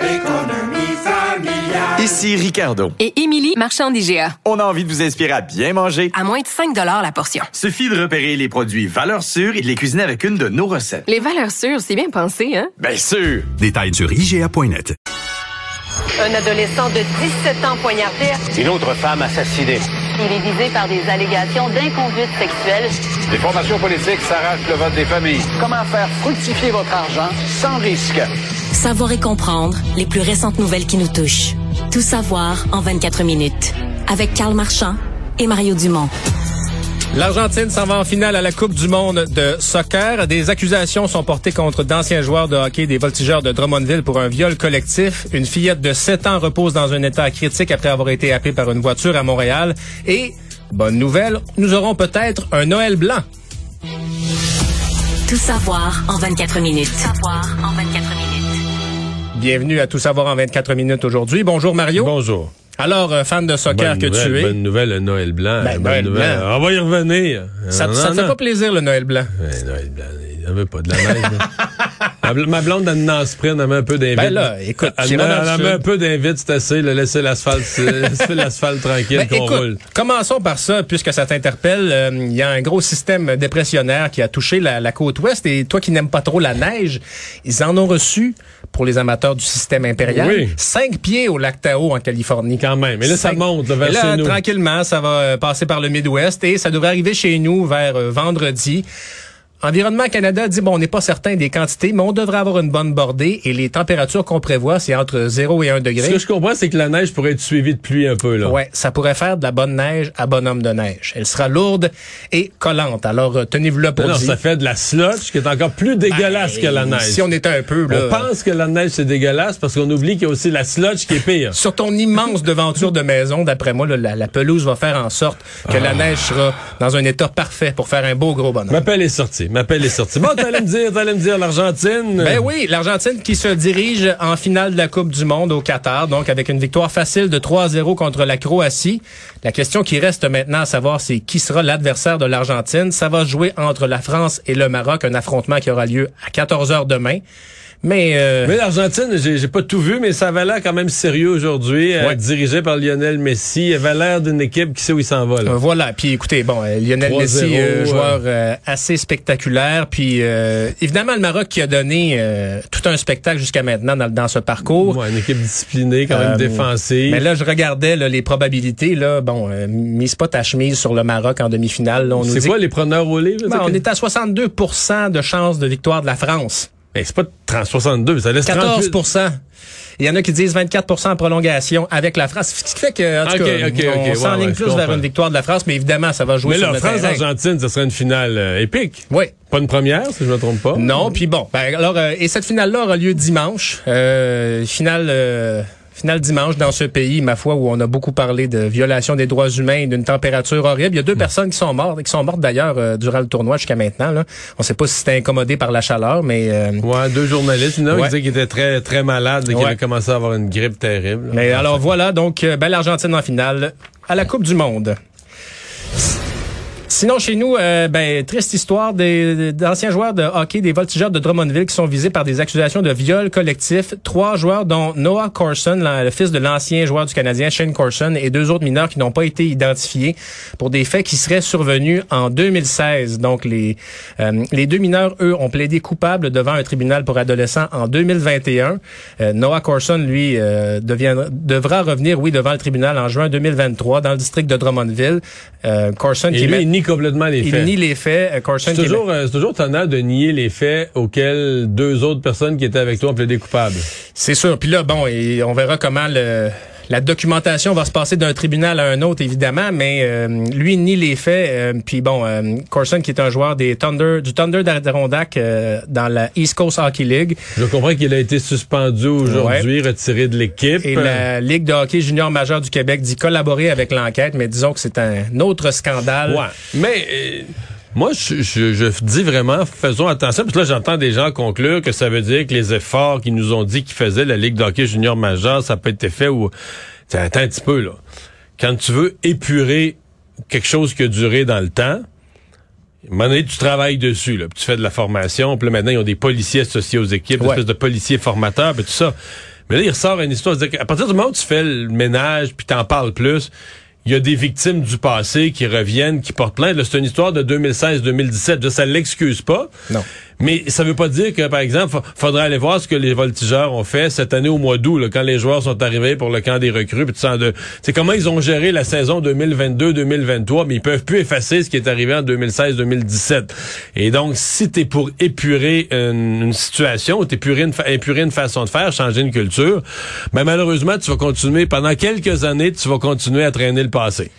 Économie familiale. Ici Ricardo. et Émilie, marchand d'IGA. On a envie de vous inspirer à bien manger. À moins de 5 la portion. Suffit de repérer les produits valeurs sûres et de les cuisiner avec une de nos recettes. Les valeurs sûres, c'est bien pensé, hein? Bien sûr! Détails sur IGA.net. Un adolescent de 17 ans poignardé. Une autre femme assassinée. Il est visé par des allégations d'inconduite sexuelle. Les formations politiques s'arrachent le vote des familles. Comment faire fructifier votre argent sans risque? Savoir et comprendre les plus récentes nouvelles qui nous touchent. Tout savoir en 24 minutes. Avec Carl Marchand et Mario Dumont. L'Argentine s'en va en finale à la Coupe du monde de soccer. Des accusations sont portées contre d'anciens joueurs de hockey des voltigeurs de Drummondville pour un viol collectif. Une fillette de 7 ans repose dans un état critique après avoir été happée par une voiture à Montréal. Et, bonne nouvelle, nous aurons peut-être un Noël blanc. Tout savoir en 24 minutes. savoir en 24 minutes. Bienvenue à Tout savoir en 24 minutes aujourd'hui. Bonjour Mario. Bonjour. Alors, euh, fan de soccer Bonne que nouvelle, tu es. Bonne nouvelle, le Noël blanc. Ben, bonne Noël nouvelle. blanc. On va y revenir. Ça, Non, ça te non, fait pas plaisir le Noël blanc? Ouais, Noël blanc, il n'y avait pas de la neige. Ma bl- Ma blonde, elle en sprint, elle met un peu d'invite. Ben là, écoute, elle, j'irai met, dans le elle met un peu d'invite, c'est assez, là, laisser l'asphalte, l'asphalte tranquille Ben, qu'on écoute, roule. commençons par ça, puisque ça t'interpelle. Euh, Il y a un gros système dépressionnaire qui a touché la, la côte ouest. Et toi qui n'aimes pas trop la neige, ils en ont reçu, pour les amateurs du système impérial, Oui. cinq pieds au lac Tahoe en Californie. Quand même. Mais là, ça monte là, vers Et là, chez nous. tranquillement, ça va euh, passer par le Midwest et ça devrait arriver chez nous vers euh, vendredi. Environnement Canada dit, bon, on n'est pas certain des quantités, mais on devrait avoir une bonne bordée et les températures qu'on prévoit, c'est entre 0 et 1 Ce degré. que je comprends, c'est que la neige pourrait être suivie de pluie un peu. là. Ouais, ça pourrait faire de la bonne neige à bonhomme de neige. Elle sera lourde et collante. Alors, euh, tenez-vous là pour dire. ça fait de la slush qui est encore plus dégueulasse que la Ben, neige. Si on était un peu, là. On pense que la neige, c'est dégueulasse parce qu'on oublie qu'il y a aussi la sludge qui est pire. Sur ton immense devanture de maison, d'après moi, là, la, la pelouse va faire en sorte que Ah. la neige sera dans un état parfait pour faire un beau gros bonhomme. M'appelle est sorti. M'appelle est sorti. Bon, me dire, t'allais me dire l'Argentine. Ben oui, l'Argentine qui se dirige en finale de la Coupe du Monde au Qatar, donc avec une victoire facile de 3-0 contre la Croatie. La question qui reste maintenant à savoir, c'est qui sera l'adversaire de l'Argentine. Ça va jouer entre la France et le Maroc, un affrontement qui aura lieu à 14 heures demain. Mais, euh, Mais l'Argentine, j'ai pas tout vu, mais ça avait l'air quand même sérieux aujourd'hui, euh, Ouais. dirigé par Lionel Messi. Il avait l'air d'une équipe qui sait où il s'en va. Là. Euh, Voilà. Puis écoutez, bon, euh, Lionel 3-0, Messi, euh, euh. joueur euh, assez spectaculaire. Puis euh, évidemment, le Maroc qui a donné euh, tout un spectacle jusqu'à maintenant dans, dans ce parcours. Ouais, une équipe disciplinée, quand même Euh, défensive. Mais là, je regardais là, les probabilités. Là, bon, euh, mise pas ta chemise sur le Maroc en demi-finale. là, on nous c'est dit quoi les preneurs au livre? Ben, on est à 62% de chances de victoire de la France. Ben, c'est pas 30, 62, ça laisse 14 38. Il y en a qui disent 24% en prolongation avec la France. Ce qui fait que, en tout cas, on s'enligne ouais, plus vers comprends. une victoire de la France, mais évidemment, ça va jouer Mais sur là, le. France-Argentine, ce serait une finale euh, épique. Oui. Pas une première, si je me trompe pas. Non, puis bon, ben alors euh, et cette finale-là aura lieu dimanche, euh, finale euh, finale dimanche dans ce pays, ma foi, où on a beaucoup parlé de violation des droits humains et d'une température horrible. Il y a deux personnes qui sont mortes, qui sont mortes d'ailleurs euh, durant le tournoi jusqu'à maintenant. Là. On sait pas si c'était incommodé par la chaleur, mais euh, Ouais, deux journalistes. Il y en a un Ouais. qui disait qu'il était très, très malade, qu'il Ouais. avait commencé à avoir une grippe terrible. mais alors voilà, donc euh, ben, l'Argentine en finale à la Coupe du Monde. Sinon, chez nous, euh, ben, triste histoire des- d'anciens joueurs de hockey des voltigeurs de Drummondville qui sont visés par des accusations de viol collectif. Trois joueurs, dont Noah Corson, le fils de l'ancien joueur du Canadien Shane Corson, et deux autres mineurs qui n'ont pas été identifiés pour des faits qui seraient survenus en 2016. Donc, les, euh, les deux mineurs, eux, ont plaidé coupables devant un tribunal pour adolescents en 2021. Euh, Noah Corson, lui, euh, deviendra- devra revenir, oui, devant le tribunal en juin 2023 dans le district de Drummondville. Euh, Corson Et qui lui, nie complètement les il faits. nie les faits. Euh, C'est toujours, euh, c'est toujours tonnant de nier les faits auxquels deux autres personnes qui étaient avec toi ont plaidé coupables. C'est sûr. Puis là, bon, et on verra comment le, la documentation va se passer d'un tribunal à un autre, évidemment, mais euh, lui nie les faits. Euh, puis bon, euh, Corson, qui est un joueur des Thunder, du Thunder d'Adirondack euh, dans la East Coast Hockey League. Je comprends qu'il a été suspendu aujourd'hui, retiré de l'équipe. Et la Ligue de hockey junior majeur du Québec dit collaborer avec l'enquête, mais disons que c'est un autre scandale. Ouais, mais... moi, je, je, je dis vraiment, faisons attention, parce que là, j'entends des gens conclure que ça veut dire que les efforts qu'ils nous ont dit qu'ils faisaient la Ligue de hockey junior majeur, ça peut être fait ou... Attends un petit peu, là. Quand tu veux épurer quelque chose qui a duré dans le temps, à un moment donné, tu travailles dessus, là, puis tu fais de la formation, puis là, maintenant, ils ont des policiers associés aux équipes, des Ouais. espèces de policiers formateurs, puis tout ça. Mais là, il ressort une histoire, c'est-à-dire qu'à partir du moment où tu fais le ménage, puis t'en parles plus, il y a des victimes du passé qui reviennent, qui portent plainte. C'est une histoire de 2016-2017. Ça l'excuse pas. Non. Mais ça veut pas dire que, par exemple, fa- faudrait aller voir ce que les voltigeurs ont fait cette année au mois d'août, quand les joueurs sont arrivés pour le camp des recrues. C'est comment ils ont géré la saison 2022-2023, mais ils peuvent plus effacer ce qui est arrivé en 2016-2017. Et donc, si t'es pour épurer une, situation, ou t'épurer une, épurer une façon de faire, changer une culture, ben malheureusement, tu vas continuer pendant quelques années, tu vas continuer à traîner le passé.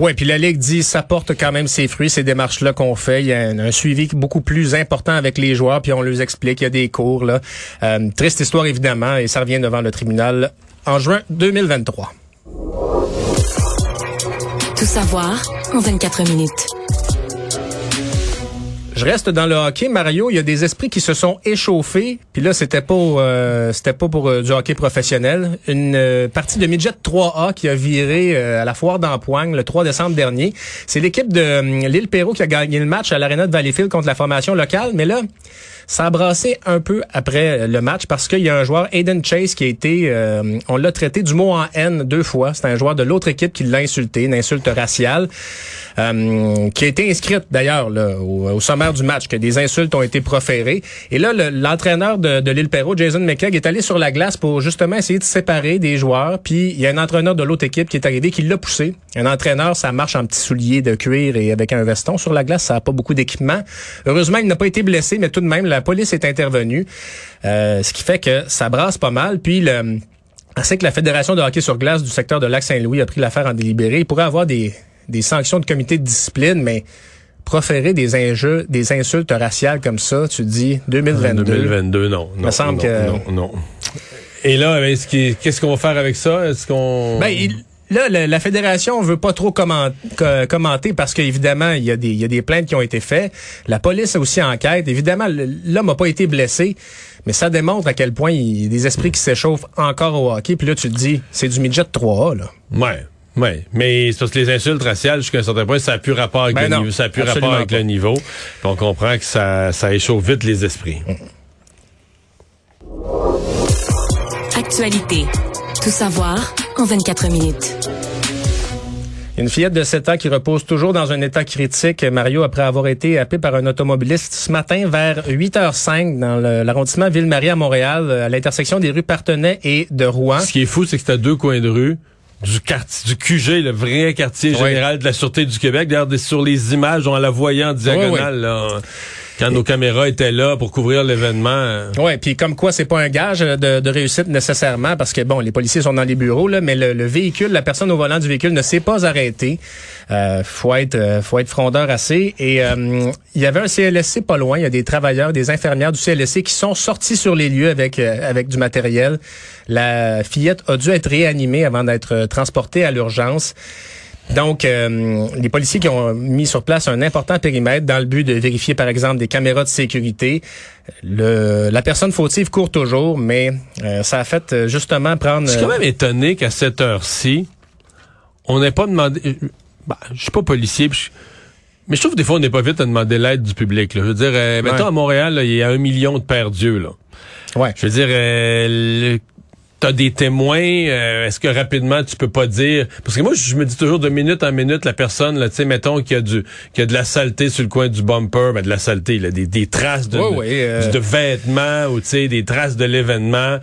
Oui, puis la Ligue dit ça porte quand même ses fruits, ces démarches-là qu'on fait. Il y a un, suivi beaucoup plus important avec les joueurs, puis on leur explique, il y a des cours. Là. Euh, triste histoire, évidemment, et ça revient devant le tribunal en juin 2023. Tout savoir en 24 minutes. Je reste dans le hockey, Mario. Il y a des esprits qui se sont échauffés. Puis là, c'était pas, euh, c'était pas pour euh, du hockey professionnel. Une euh, partie de midget 3A qui a viré euh, à la foire d'Empoigne le 3 décembre dernier. C'est l'équipe de euh, Lille Perrault qui a gagné le match à l'aréna de Valleyfield contre la formation locale. Mais là, ça a brassé un peu après le match parce qu'il y a un joueur, Aiden Chase, qui a été, euh, on l'a traité du mot en haine deux fois. C'est un joueur de l'autre équipe qui l'a insulté, une insulte raciale, euh, qui a été inscrite d'ailleurs au, au sommaire du match, que des insultes ont été proférées. Et là, le- l'entraîneur de, de l'île Perrault, Jason McKegg, est allé sur la glace pour justement essayer de séparer des joueurs. Puis il y a un entraîneur de l'autre équipe qui est arrivé, qui l'a poussé. Un entraîneur, ça marche en petits souliers de cuir et avec un veston. Sur la glace, ça n'a pas beaucoup d'équipement. Heureusement, il n'a pas été blessé, mais tout de même, la police est intervenue. Euh, ce qui fait que ça brasse pas mal. Puis le... On sait que la Fédération de hockey sur glace du secteur de Lac-Saint-Louis a pris l'affaire en délibéré. Il pourrait avoir des, des sanctions de comité de discipline, mais proférer des injures, des insultes raciales comme ça, tu dis 2022. 2022, non. non Me semble non, que- non, non. Et là, qu'il- qu'est-ce qu'on va faire avec ça? Est-ce qu'on... Ben, il- là, la, la fédération veut pas trop comment- co- commenter parce qu'évidemment, il y, a des, il y a des plaintes qui ont été faites. La police a aussi enquête. Évidemment, l'homme n'a pas été blessé, mais ça démontre à quel point il y a des esprits qui s'échauffent encore au hockey. Puis là, tu te dis, c'est du midget 3A, là. Ouais. Ouais, mais c'est parce que les insultes raciales, jusqu'à un certain point, ça n'a plus rapport avec, Ben le, non, niveau, ça a plus rapport avec pas. le niveau. Puis on comprend que ça, ça échauffe vite les esprits. Actualité. Tout savoir en 24 minutes. Une fillette de 7 ans qui repose toujours dans un état critique, Mario, après avoir été happée par un automobiliste ce matin vers 8h05 dans l'arrondissement Ville-Marie à Montréal, à l'intersection des rues Partenay et de Rouen. Ce qui est fou, c'est que c'est à deux coins de rue du quartier, du QG, le vrai quartier général de la Sûreté du Québec. D'ailleurs, sur les images, on la voyait en diagonale, là, quand nos caméras étaient là pour couvrir l'événement. euh, Ouais, puis comme quoi c'est pas un gage de, de réussite nécessairement parce que bon, les policiers sont dans les bureaux là, mais le, le véhicule, la personne au volant du véhicule ne s'est pas arrêtée. Euh, faut être, euh, faut être frondeur assez. Et euh, il y avait un CLSC pas loin. Il y a des travailleurs, des infirmières du CLSC qui sont sortis sur les lieux avec euh, avec du matériel. La fillette a dû être réanimée avant d'être euh, transportée à l'urgence. Donc, euh, les policiers qui ont mis sur place un important périmètre dans le but de vérifier, par exemple, des caméras de sécurité. Le, la personne fautive court toujours, mais euh, ça a fait euh, justement prendre... Je suis quand euh, même étonné qu'à cette heure-ci, on n'ait pas demandé. bah, je suis pas policier, puis je- mais je trouve que des fois, on n'est pas vite à demander l'aide du public. là. Je veux dire, euh, mettons Ouais. à Montréal, il y a un million de pères Dieu. Là. ouais. Je veux dire, euh, le- t'as des témoins. euh, Est-ce que rapidement tu peux pas dire Parce que moi, je me dis toujours de minute en minute, la personne, là, tu sais, mettons qu'il y a du, qu'il y a de la saleté sur le coin du bumper, ben de la saleté, là, des, des traces de, Ouais, de- ouais, euh. de vêtements ou tu sais des traces de l'événement.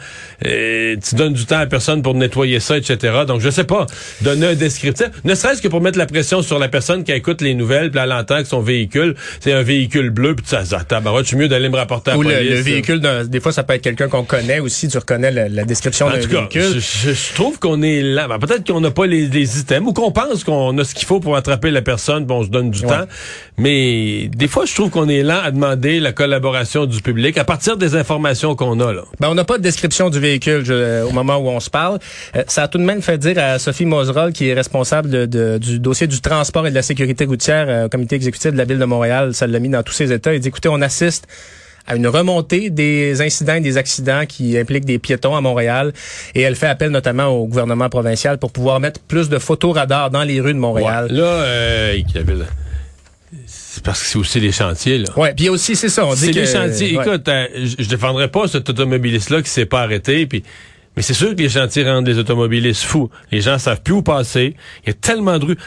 Euh, tu donnes du temps à la personne pour nettoyer ça, etc. Donc je sais pas, donner un descriptif, ne serait-ce que pour mettre la pression sur la personne qui écoute les nouvelles, puis elle entend que son véhicule, c'est un véhicule bleu, puis ça, ça, je suis mieux d'aller me rapporter à la Ou le, police. le véhicule, des fois, ça peut être quelqu'un qu'on connaît aussi. Tu reconnais la, la description En tout cas, véhicule. je, je- je trouve qu'on est là. Ben, Peut-être qu'on n'a pas les, les items ou qu'on pense qu'on a ce qu'il faut pour attraper la personne, puis on se donne du Ouais. temps. Mais des fois, je trouve qu'on est lent à demander la collaboration du public à partir des informations qu'on a. Là. Ben, on n'a pas de description du véhicule je- au moment où on se parle. Euh, ça a tout de même fait dire à Sophie Moserol, qui est responsable de- de- du dossier du transport et de la sécurité routière euh, au comité exécutif de la Ville de Montréal, ça l'a mis dans tous ses états. Il dit, écoutez, on assiste à une remontée des incidents et des accidents qui impliquent des piétons à Montréal. Et elle fait appel notamment au gouvernement provincial pour pouvoir mettre plus de photoradars dans les rues de Montréal. Ouais. Là, euh, c'est parce que c'est aussi les chantiers. Là. Ouais, puis aussi, c'est ça, on dit C'est que... les chantiers. ouais. Écoute, euh, je défendrais pas cet automobiliste-là qui s'est pas arrêté. Puis, mais c'est sûr que les chantiers rendent les automobilistes fous. Les gens savent plus où passer. Il y a tellement de rues.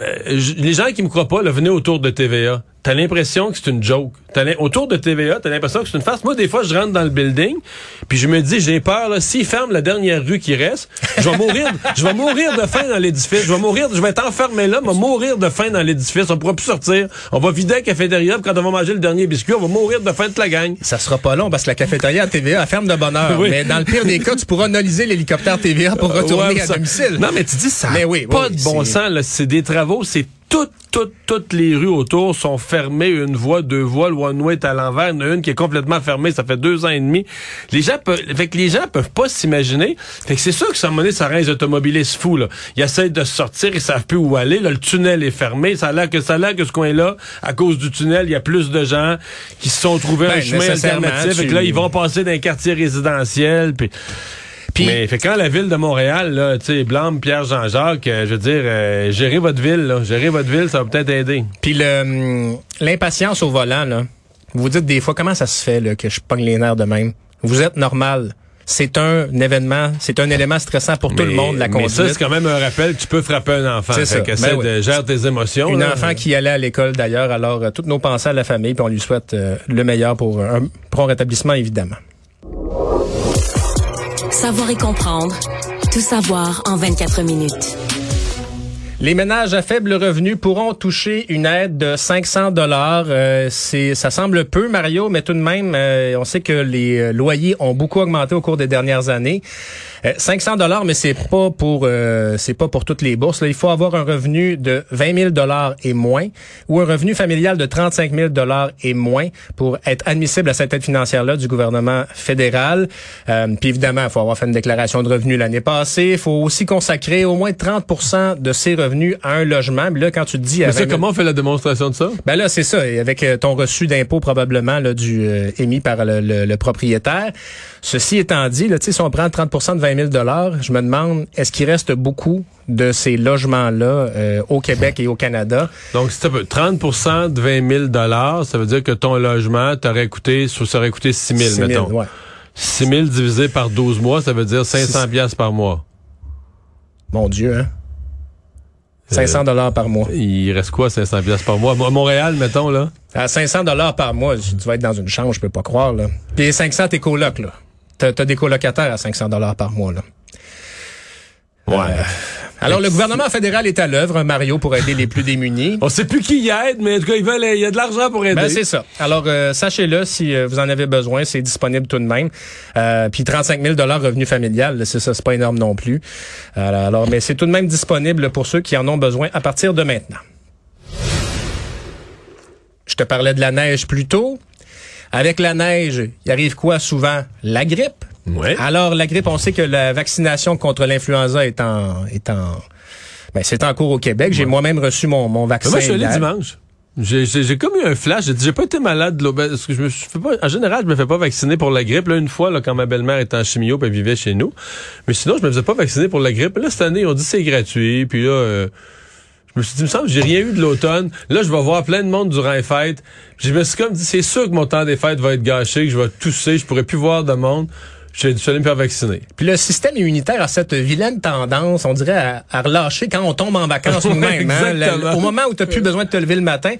Euh, les gens qui me croient pas, là, venez autour de TVA. T'as l'impression que c'est une joke. T'as l'im- autour de TVA, t'as l'impression que c'est une farce. Moi, des fois, je rentre dans le building, puis je me dis, j'ai peur, là, s'ils ferment la dernière rue qui reste, je vais mourir, je vais mourir de faim dans l'édifice. Je vais mourir, je vais être enfermé là, je vais mourir de faim dans l'édifice. On pourra plus sortir. On va vider la cafétéria, puis quand on va manger le dernier biscuit, on va mourir de faim de la gang. Ça sera pas long parce que la cafétéria à TVA elle ferme de bonne heure. Oui. Mais dans le pire des cas, tu pourras analyser l'hélicoptère TVA pour retourner Ouais, à ça- domicile. Non, mais tu dis ça. Mais oui, pas oui, de bon sens, là. C'est des travaux, c'est toutes, toutes, toutes les rues autour sont fermées, une voie, deux voies, le one-way est à l'envers, il y en a une qui est complètement fermée, ça fait deux ans et demi. Les gens peuvent, fait que les gens peuvent pas s'imaginer. Fait que c'est sûr que ça, donné, ça rend les automobilistes fous, là. Ils essayent de sortir, ils savent plus où aller, là, le tunnel est fermé, ça a l'air que, ça a l'air que ce coin-là, à cause du tunnel, il y a plus de gens qui se sont trouvés Ben, un chemin alternatif, tu- fait que là, ils vont passer dans un quartier résidentiel, puis Puis- mais fait quand la ville de Montréal, là, tu sais, Blâme, Pierre Jean-Jacques, euh, je veux dire, euh, gérez votre ville, là, gérez votre ville, ça va peut-être aider. Puis hum, l'impatience au volant, là. Vous dites des fois, comment ça se fait là, que je pogne les nerfs de même? Vous êtes normal. C'est un événement, c'est un élément stressant pour tout le Mais- monde, la Mais conduite. ça, c'est quand même un rappel que tu peux frapper un enfant. C'est ça. Ben oui. de gérer tes émotions. Une là. enfant qui allait à l'école d'ailleurs, alors euh, toutes nos pensées à la famille, puis on lui souhaite euh, le meilleur pour un prompt rétablissement, évidemment. Savoir et comprendre. Tout savoir en 24 minutes. Les ménages à faible revenu pourront toucher une aide de 500 dollars. c'est, ça semble peu, Mario, mais tout de même, euh, on sait que les euh, loyers ont beaucoup augmenté au cours des dernières années. Euh, 500 dollars, mais c'est pas pour, euh, c'est pas pour toutes les bourses. Là, il faut avoir un revenu de 20 000 dollars et moins, ou un revenu familial de 35 000 dollars et moins pour être admissible à cette aide financière-là du gouvernement fédéral. Euh, puis évidemment, il faut avoir fait une déclaration de revenus l'année passée. Il faut aussi consacrer au moins 30% de ses revenus à un logement. Mais là, quand tu te dis... à Mais ça, 20 000 comment on fait la démonstration de ça? ben là, c'est ça. Et avec euh, ton reçu d'impôt probablement là, du euh, émis par le, le- le propriétaire. Ceci étant dit, là, si on prend 30% de 20 000 je me demande, est-ce qu'il reste beaucoup de ces logements-là euh, au Québec et au Canada? Donc, si tu veux 30% de 20 000 ça veut dire que ton logement t'aurait coûté, ça aurait coûté 6 000, 6 000, mettons. ouais. 6 000 divisé par 12 mois, ça veut dire 500 piastres par mois. Mon Dieu, hein? 500 dollars par mois. Il reste quoi, 500 piastres par mois? À Montréal, mettons, là? À 500 dollars par mois, tu vas être dans une chambre, je peux pas croire. Là. Puis les 500, t'es coloc, là. T'as, t'as des colocataires à 500 dollars par mois, là. Ouais. Euh, alors, le gouvernement fédéral est à l'œuvre, Mario, pour aider les plus démunis. On sait plus qui y aide, mais en tout cas, ils veulent, il y a de l'argent pour aider. Ben, c'est ça. Alors, euh, sachez-le, si euh, vous en avez besoin, c'est disponible tout de même. Euh, puis 35 000 revenu familial, là, c'est ça, c'est pas énorme non plus. Euh, alors, mais c'est tout de même disponible pour ceux qui en ont besoin à partir de maintenant. Je te parlais de la neige plus tôt. Avec la neige, il arrive quoi souvent? La grippe. Ouais. Alors, la grippe, on sait que la vaccination contre l'influenza est en... Est en ben, c'est en cours au Québec. J'ai moi-même reçu mon, mon Mais vaccin. moi, je suis allé dimanche. J'ai, comme eu un flash. J'ai pas été malade de l'eau. Parce que je me suis fait pas, en général, je me fais pas vacciner pour la grippe. Là, une fois, là, quand ma belle-mère était en chimio, puis elle vivait chez nous. Mais sinon, je me faisais pas vacciner pour la grippe. Là, cette année, on dit c'est gratuit. Puis là, euh, je me suis dit, il me semble j'ai rien eu de l'automne. Là, je vais voir plein de monde durant les fêtes. Je me suis comme dit, c'est sûr que mon temps des fêtes va être gâché, que je vais tousser, je pourrais plus voir de monde. Je suis allé me faire vacciner. Puis le système immunitaire a cette vilaine tendance, on dirait, à, à relâcher quand on tombe en vacances nous-mêmes. hein. Le- au moment où tu n'as plus besoin de te lever le matin.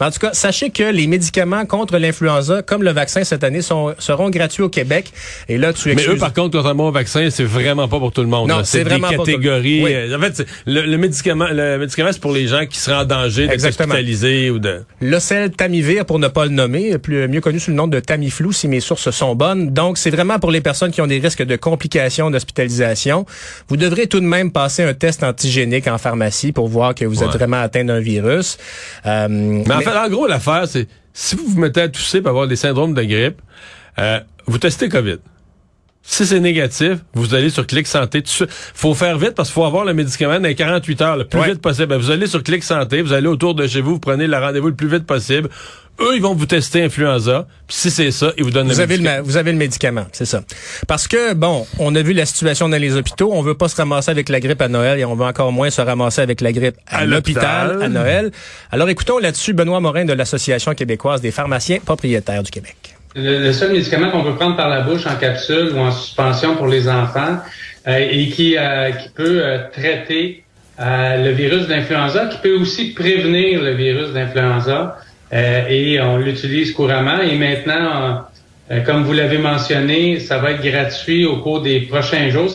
Mais en tout cas, sachez que les médicaments contre l'influenza, comme le vaccin cette année, sont, seront gratuits au Québec. Et là, tu Mais eux, par contre, contrairement au vaccin, c'est vraiment pas pour tout le monde. Non, c'est des vraiment pas pour- catégories. Oui. euh, En fait, le, le médicament, le médicament, c'est pour les gens qui seraient en danger d'être hospitalisés ou de. L'Ocel Tamivir, pour ne pas le nommer, plus, mieux connu sous le nom de Tamiflu, si mes sources sont bonnes. Donc, c'est vraiment pour les personnes personnes qui ont des risques de complications d'hospitalisation, vous devrez tout de même passer un test antigénique en pharmacie pour voir que vous êtes vraiment atteint d'un virus. Euh, mais en fait, en gros, l'affaire, c'est si vous vous mettez à tousser pour avoir des syndromes de grippe, euh, vous testez COVID. Si c'est négatif, vous allez sur Clic Santé. faut faire vite parce qu'il faut avoir le médicament dans les 48 heures, le plus vite possible. Ben, vous allez sur Clic Santé, vous allez autour de chez vous, vous prenez le rendez-vous le plus vite possible. Eux, ils vont vous tester influenza. Puis si c'est ça, ils vous donnent vous le avez médicament. Le, vous avez le médicament, c'est ça. Parce que, bon, on a vu la situation dans les hôpitaux. On veut pas se ramasser avec la grippe à Noël et on veut encore moins se ramasser avec la grippe à, À l'hôpital à Noël. Alors écoutons là-dessus Benoît Morin de l'Association québécoise des pharmaciens propriétaires du Québec. Le, le seul médicament qu'on peut prendre par la bouche en capsule ou en suspension pour les enfants euh, et qui, euh, qui peut euh, traiter euh, le virus d'influenza, qui peut aussi prévenir le virus d'influenza et on l'utilise couramment. Et maintenant, euh, comme vous l'avez mentionné, ça va être gratuit au cours des prochains jours.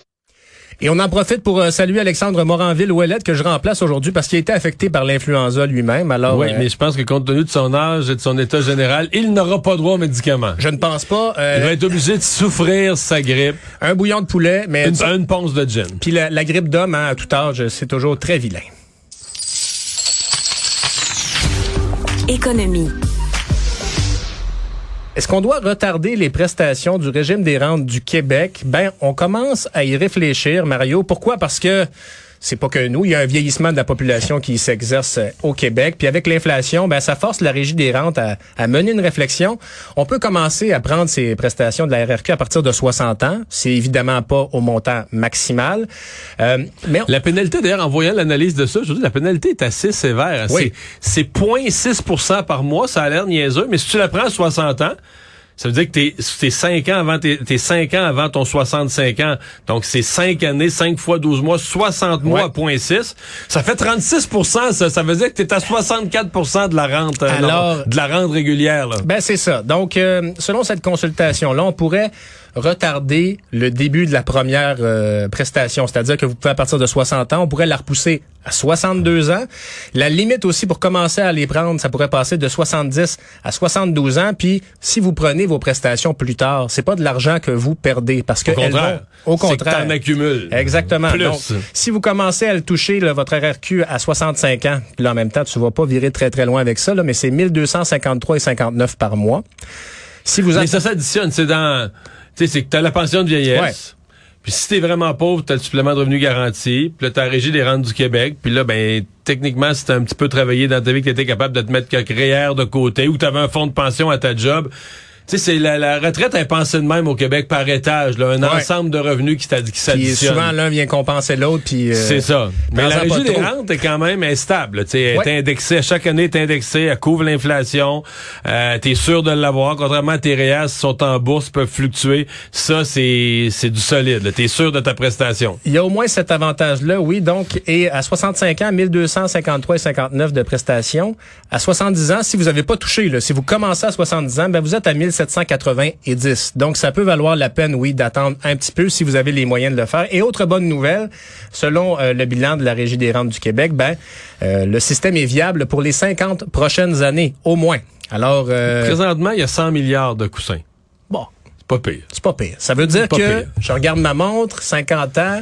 Et on en profite pour euh, saluer Alexandre Moranville-Ouellette que je remplace aujourd'hui parce qu'il a été affecté par l'influenza lui-même. Alors, Oui, euh, mais je pense que compte tenu de son âge et de son état général, il n'aura pas droit aux médicaments. je ne pense pas. euh, Il va être obligé de souffrir sa grippe. un bouillon de poulet, mais Une, une ponce de gin. puis la, la grippe d'homme hein, à tout âge, c'est toujours très vilain. Économie. Est-ce qu'on doit retarder les prestations du régime des rentes du Québec? Ben, on commence à y réfléchir, Mario. Pourquoi? Parce que c'est pas que nous, il y a un vieillissement de la population qui s'exerce euh, au Québec. Puis avec l'inflation, ben ça force la régie des rentes à, à mener une réflexion. On peut commencer à prendre ces prestations de la RRQ à partir de 60 ans. C'est évidemment pas au montant maximal. Euh, mais La pénalité, d'ailleurs, en voyant l'analyse de ça, je dire, la pénalité est assez sévère. Oui. C'est c'est 0,6% par mois, ça a l'air niaiseux, mais si tu la prends à 60 ans, ça veut dire que t'es, t'es 5 ans avant, t'es, t'es 5 ans avant ton 65 ans. Donc, c'est 5 années, 5 fois 12 mois, 60 mois, Ouais. point 6. Ça fait 36 ça. Ça veut dire que t'es à 64% de la rente, euh, Alors- non, de la rente régulière, là. Ben c'est ça. Donc, euh, selon cette consultation-là, on pourrait retarder le début de la première euh, prestation, c'est-à-dire que vous pouvez à partir de 60 ans, on pourrait la repousser à 62 ans. La limite aussi pour commencer à les prendre, ça pourrait passer de 70 à 72 ans. Puis, si vous prenez vos prestations plus tard, c'est pas de l'argent que vous perdez parce que Au contraire. vont- au C'est que contraire, t'en accumules. Exactement. Plus. Donc, si vous commencez à le toucher, là, votre RRQ à 65 ans, puis là, en même temps, tu vas pas virer très très loin avec ça, là, mais c'est 1253 et 59 par mois. Si vous Mais ça s'additionne, c'est dans, tu sais, c'est que t'as la pension de vieillesse. Ouais. Puis si t'es vraiment pauvre, t'as le supplément de revenu garanti. Puis là, t'as régie des rentes du Québec. Puis là, ben, techniquement, si t'as un petit peu travaillé dans ta vie, que t'étais capable de te mettre quelques REER de côté ou t'avais un fonds de pension à ta job. Tu sais, c'est la, la, retraite est pensée de même au Québec par étage, là, un ensemble de revenus qui, qui. Souvent l'un vient compenser l'autre, puis. Euh, c'est ça. Mais la régie des rentes est quand même instable. Tu sais, elle ouais. est indexée chaque année, est indexée, elle couvre l'inflation. Euh, T'es sûr de l'avoir, contrairement à tes réas, si sont en bourse, peuvent fluctuer. Ça, c'est c'est du solide. T'es sûr de ta prestation. Il y a au moins cet avantage-là, oui. Donc, et à 65 ans, 1253 et 59 de prestations. À 70 ans, si vous n'avez pas touché, là, si vous commencez à 70 ans, ben vous êtes à 1000 790. Donc, ça peut valoir la peine, oui, d'attendre un petit peu si vous avez les moyens de le faire. Et autre bonne nouvelle, selon euh, le bilan de la Régie des rentes du Québec, ben, euh, le système est viable pour les 50 prochaines années, au moins. Alors, euh, Présentement, il y a 100 milliards de coussins. Bon. C'est pas pire. C'est pas pire. Ça veut dire que pire. je regarde ma montre, 50 ans,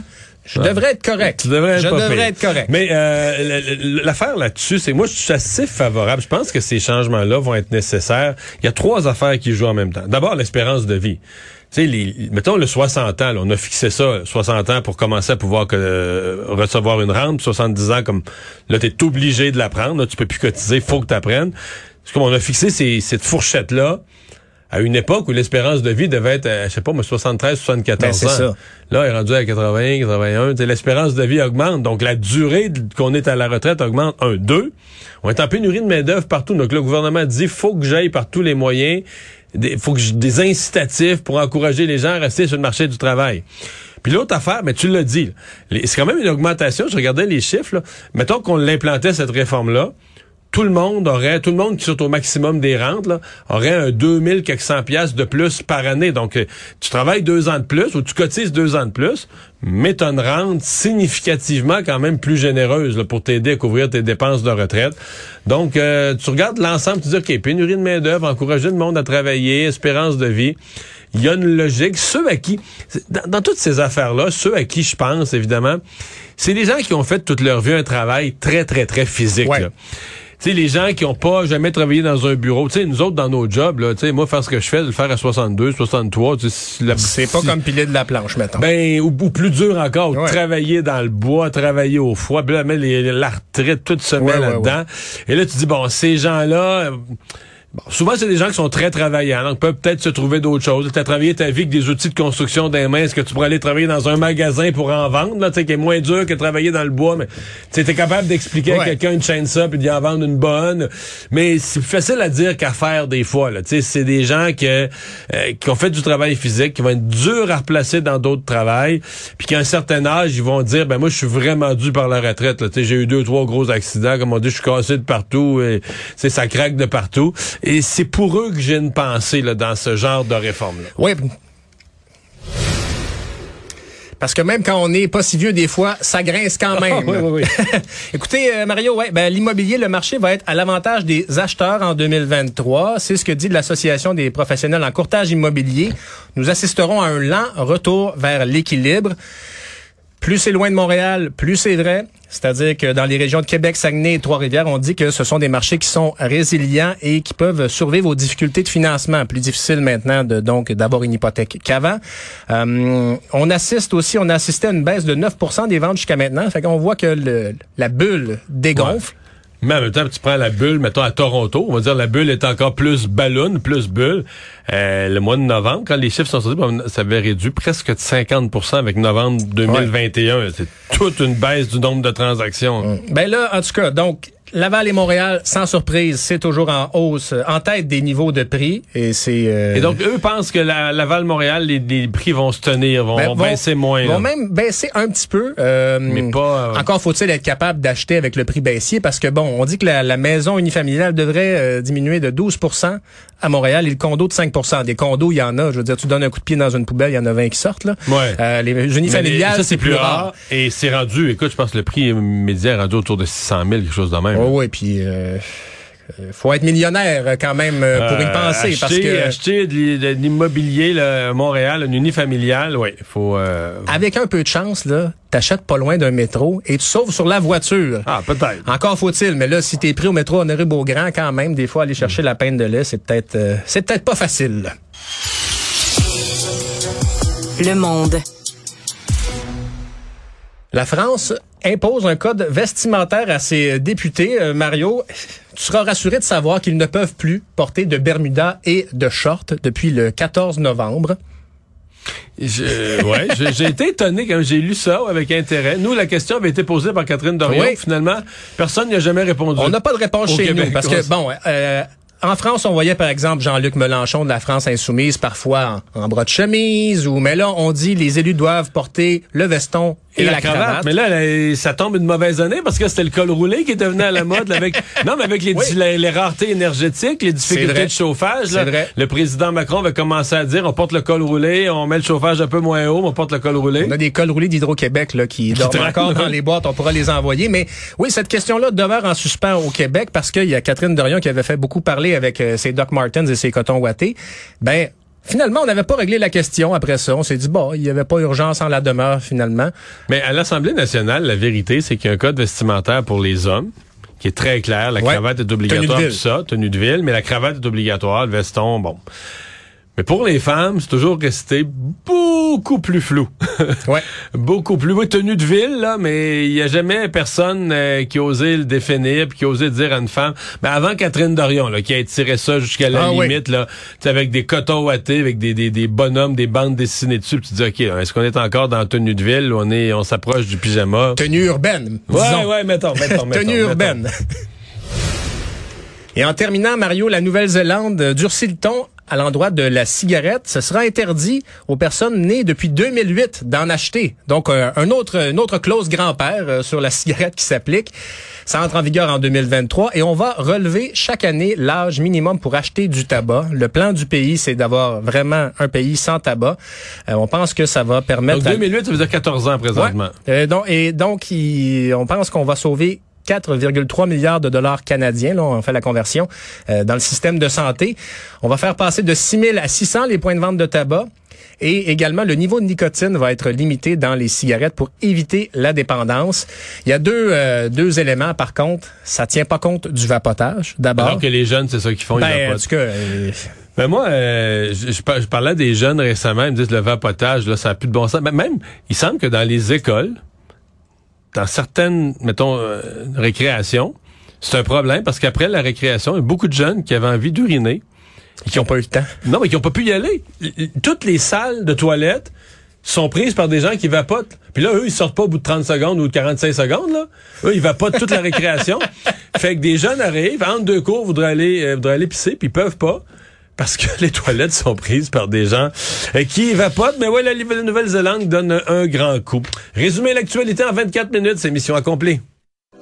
je devrais être correct. Tu devrais être je devrais pire. être correct. Mais euh, l'affaire là-dessus, c'est moi, je suis assez favorable. Je pense que ces changements-là vont être nécessaires. Il y a trois affaires qui jouent en même temps. D'abord, l'espérance de vie. Tu sais, les, mettons le 60 ans, là, on a fixé ça, 60 ans pour commencer à pouvoir que, euh, recevoir une rente, puis 70 ans comme là, tu es obligé de la prendre, là, tu peux plus cotiser, faut que tu apprennes. Comme on a fixé ces- cette fourchette-là à une époque où l'espérance de vie devait être, euh, je sais pas, moi, 73, 74 Ben, c'est ans. ça. Là, elle est rendu à 80, 81. Tu sais, L'espérance de vie augmente. Donc, la durée qu'on est à la retraite augmente. Un, deux. On est en pénurie de main-d'œuvre partout. Donc, le gouvernement dit faut que j'aille par tous les moyens. Il faut que j'ai des incitatifs pour encourager les gens à rester sur le marché du travail. Puis l'autre affaire, mais tu l'as dit, c'est quand même une augmentation. Je regardais les chiffres. Là. Mettons qu'on l'implantait, cette réforme-là. Tout le monde aurait, tout le monde qui sont au maximum des rentes, là, aurait un 2400 pièces de plus par année. Donc, euh, tu travailles deux ans de plus ou tu cotises deux ans de plus, mais tu as une rente significativement quand même plus généreuse là, pour t'aider à couvrir tes dépenses de retraite. Donc, euh, tu regardes l'ensemble, tu dis, OK, pénurie de main-d'œuvre, encourager le monde à travailler, espérance de vie. Il y a une logique. Ceux à qui, dans, dans toutes ces affaires-là, ceux à qui je pense, évidemment, c'est des gens qui ont fait toute leur vie un travail très, très, très physique. Ouais. là sais, les gens qui ont pas jamais travaillé dans un bureau, tu sais, nous autres, dans nos jobs, là, tu sais, moi, faire ce que je fais, de le faire à 62, 63, tu sais, la- C'est pas comme piler de la planche, mettons. ben, ou, ou plus dur encore, Ouais. travailler dans le bois, travailler au froid, puis là, mais la retraite, tout se met Ouais, ouais, là-dedans. Et là, tu dis, bon, ces gens-là, bon, souvent, c'est des gens qui sont très travaillants, donc peuvent peut-être se trouver d'autres choses. Tu as travaillé ta vie avec des outils de construction des mains, est-ce que tu pourrais aller travailler dans un magasin pour en vendre, là, qui est moins dur que travailler dans le bois, mais tu es capable d'expliquer à quelqu'un une chaîne ça, puis d'y en vendre une bonne. Mais c'est plus facile à dire qu'à faire des fois, là. C'est des gens que, euh, qui ont fait du travail physique, qui vont être durs à replacer dans d'autres travails, puis qu'à un certain âge, ils vont dire, ben moi, je suis vraiment dû par la retraite, là. J'ai eu deux, trois gros accidents, comme on dit, je suis cassé de partout, et, ça craque de partout. Et c'est pour eux que j'ai une pensée, là, dans ce genre de réforme-là. Oui. Parce que même quand on n'est pas si vieux, des fois, ça grince quand même. oui, oui, oui. Écoutez, euh, Mario, ouais, ben, l'immobilier, le marché va être à l'avantage des acheteurs en 2023. C'est ce que dit l'Association des professionnels en courtage immobilier. Nous assisterons à un lent retour vers l'équilibre. Plus c'est loin de Montréal, plus c'est vrai. C'est-à-dire que dans les régions de Québec, Saguenay et Trois-Rivières, on dit que ce sont des marchés qui sont résilients et qui peuvent survivre aux difficultés de financement. Plus difficile maintenant de donc d'avoir une hypothèque qu'avant. Euh, on assiste aussi, on a assisté à une baisse de 9% des ventes jusqu'à maintenant. Fait qu'on voit que la bulle dégonfle. Mais en même temps, tu prends la bulle, mettons à Toronto, on va dire la bulle est encore plus ballon, plus bulle. Euh, le mois de novembre, quand les chiffres sont sortis, ben, ça avait réduit presque de 50% avec novembre 2021. C'est toute une baisse du nombre de transactions. Ben là, en tout cas, donc Laval et Montréal, sans surprise, c'est toujours en hausse, euh, en tête des niveaux de prix. Et c'est euh, Et donc, eux pensent que la, Laval-Montréal, les, les prix vont se tenir, vont, ben, vont baisser moins. Vont là. même baisser un petit peu. euh, Mais pas, euh, Encore faut-il être capable d'acheter avec le prix baissier parce que bon, on dit que la, la maison unifamiliale devrait euh, diminuer de 12% à Montréal et le condo de 5% Des condos, il y en a. Je veux dire, tu donnes un coup de pied dans une poubelle, il y en a 20 qui sortent là. Ouais. Euh, les- unifamiliales, ça, c'est plus rare. Et c'est rendu, écoute, je pense que le prix médian est rendu autour de 600 000, quelque chose de même. Oui, puis euh, euh, faut être millionnaire euh, quand même euh, pour y Euh, penser acheter, parce que acheter de l'i- de l'immobilier à Montréal, une unifamiliale, oui, il faut. euh, avec un peu de chance là, t'achètes pas loin d'un métro et tu sauves sur la voiture. Ah, peut-être. Encore faut-il, mais là, si t'es pris au métro Honoré Beaugrand, quand même, des fois, aller chercher la peine de lait, c'est peut-être euh, c'est peut-être pas facile. Le monde. La France impose un code vestimentaire à ses députés. Euh, Mario, tu seras rassuré de savoir qu'ils ne peuvent plus porter de Bermuda et de shorts depuis le 14 novembre. Je- ouais, j'ai été étonné quand j'ai lu ça avec intérêt. Nous, la question avait été posée par Catherine Dorion. Oui. Finalement, personne n'y a jamais répondu. On n'a pas de réponse chez Québec, nous parce que bon, euh, en France, on voyait par exemple Jean-Luc Mélenchon de la France insoumise parfois en, en bras de chemise ou mais là on dit les élus doivent porter le veston et, la, cravate. Mais là, là, ça tombe une mauvaise année parce que c'était le col roulé qui est devenu à la mode avec non mais avec les, Oui. les, les raretés énergétiques, les difficultés de chauffage. là. C'est vrai. Le président Macron va commencer à dire on porte le col roulé, on met le chauffage un peu moins haut, mais on porte le col roulé. On a des cols roulés d'Hydro-Québec là, qui dorment traînent, encore dans les boîtes. On pourra les envoyer. Mais oui, cette question-là demeure en suspens au Québec parce qu'il y a Catherine Dorion qui avait fait beaucoup parler avec euh, ses Doc Martens et ses cotons ouatés. Ben, finalement, on n'avait pas réglé la question après ça. On s'est dit, bon, il n'y avait pas urgence en la demeure finalement. Mais à l'Assemblée nationale, la vérité, c'est qu'il y a un code vestimentaire pour les hommes qui est très clair. La Ouais. cravate est obligatoire, tout ça, tenue de ville, mais la cravate est obligatoire, le veston, bon. Mais pour les femmes, c'est toujours resté beaucoup plus flou. Ouais. beaucoup plus. Oui, tenue de ville, là, mais il n'y a jamais personne euh, qui a osé le définir puis qui osé dire à une femme. Mais avant Catherine Dorion, là, qui a tiré ça jusqu'à la Ah oui. limite, là, tu sais, avec des cotons ouatés, avec des, des, des bonhommes, des bandes dessinées dessus, puis tu dis, OK, est-ce qu'on est encore dans tenue de ville? On est, on s'approche du pyjama? Tenue urbaine. Ouais, disons. ouais, mettons, mettons, mettons, Tenue mettons. urbaine. Et en terminant, Mario, la Nouvelle-Zélande durcit le ton à l'endroit de la cigarette, ce sera interdit aux personnes nées depuis 2008 d'en acheter. Donc, euh, un autre, une autre clause grand-père euh, sur la cigarette qui s'applique. Ça entre en vigueur en 2023 et on va relever chaque année l'âge minimum pour acheter du tabac. Le plan du pays, c'est d'avoir vraiment un pays sans tabac. Euh, on pense que ça va permettre... Donc 2008, ça veut dire 14 ans présentement. Ouais. donc, et donc, il, on pense qu'on va sauver 4,3 milliards de dollars canadiens. Là, on fait la conversion euh, dans le système de santé. On va faire passer de 6 000 à 600 les points de vente de tabac. Et également, le niveau de nicotine va être limité dans les cigarettes pour éviter la dépendance. Il y a deux, euh, deux éléments, par contre. Ça tient pas compte du vapotage, d'abord. Alors que les jeunes, c'est ça qu'ils font, ben, ils vapotent. En tout cas, euh, ben moi, euh, je, je, parlais des jeunes récemment, ils me disent le vapotage, là, ça n'a plus de bon sens. Mais même, il semble que dans les écoles, dans certaines, mettons, euh, récréations, c'est un problème parce qu'après la récréation, il y a beaucoup de jeunes qui avaient envie d'uriner. Et qui n'ont pas eu le temps. Non, mais qui n'ont pas pu y aller. Toutes les salles de toilettes sont prises par des gens qui vapotent. Puis là, eux, ils sortent pas au bout de 30 secondes ou de 45 secondes. Là. Eux, ils vapotent toute la récréation. fait que des jeunes arrivent, entre deux cours, voudraient aller, euh, voudraient aller pisser, puis ils peuvent pas parce que les toilettes sont prises par des gens euh, qui vapotent. Mais ouais, la Nouvelle-Zélande donne un grand coup. Résumer l'actualité en 24 minutes, c'est mission accomplie.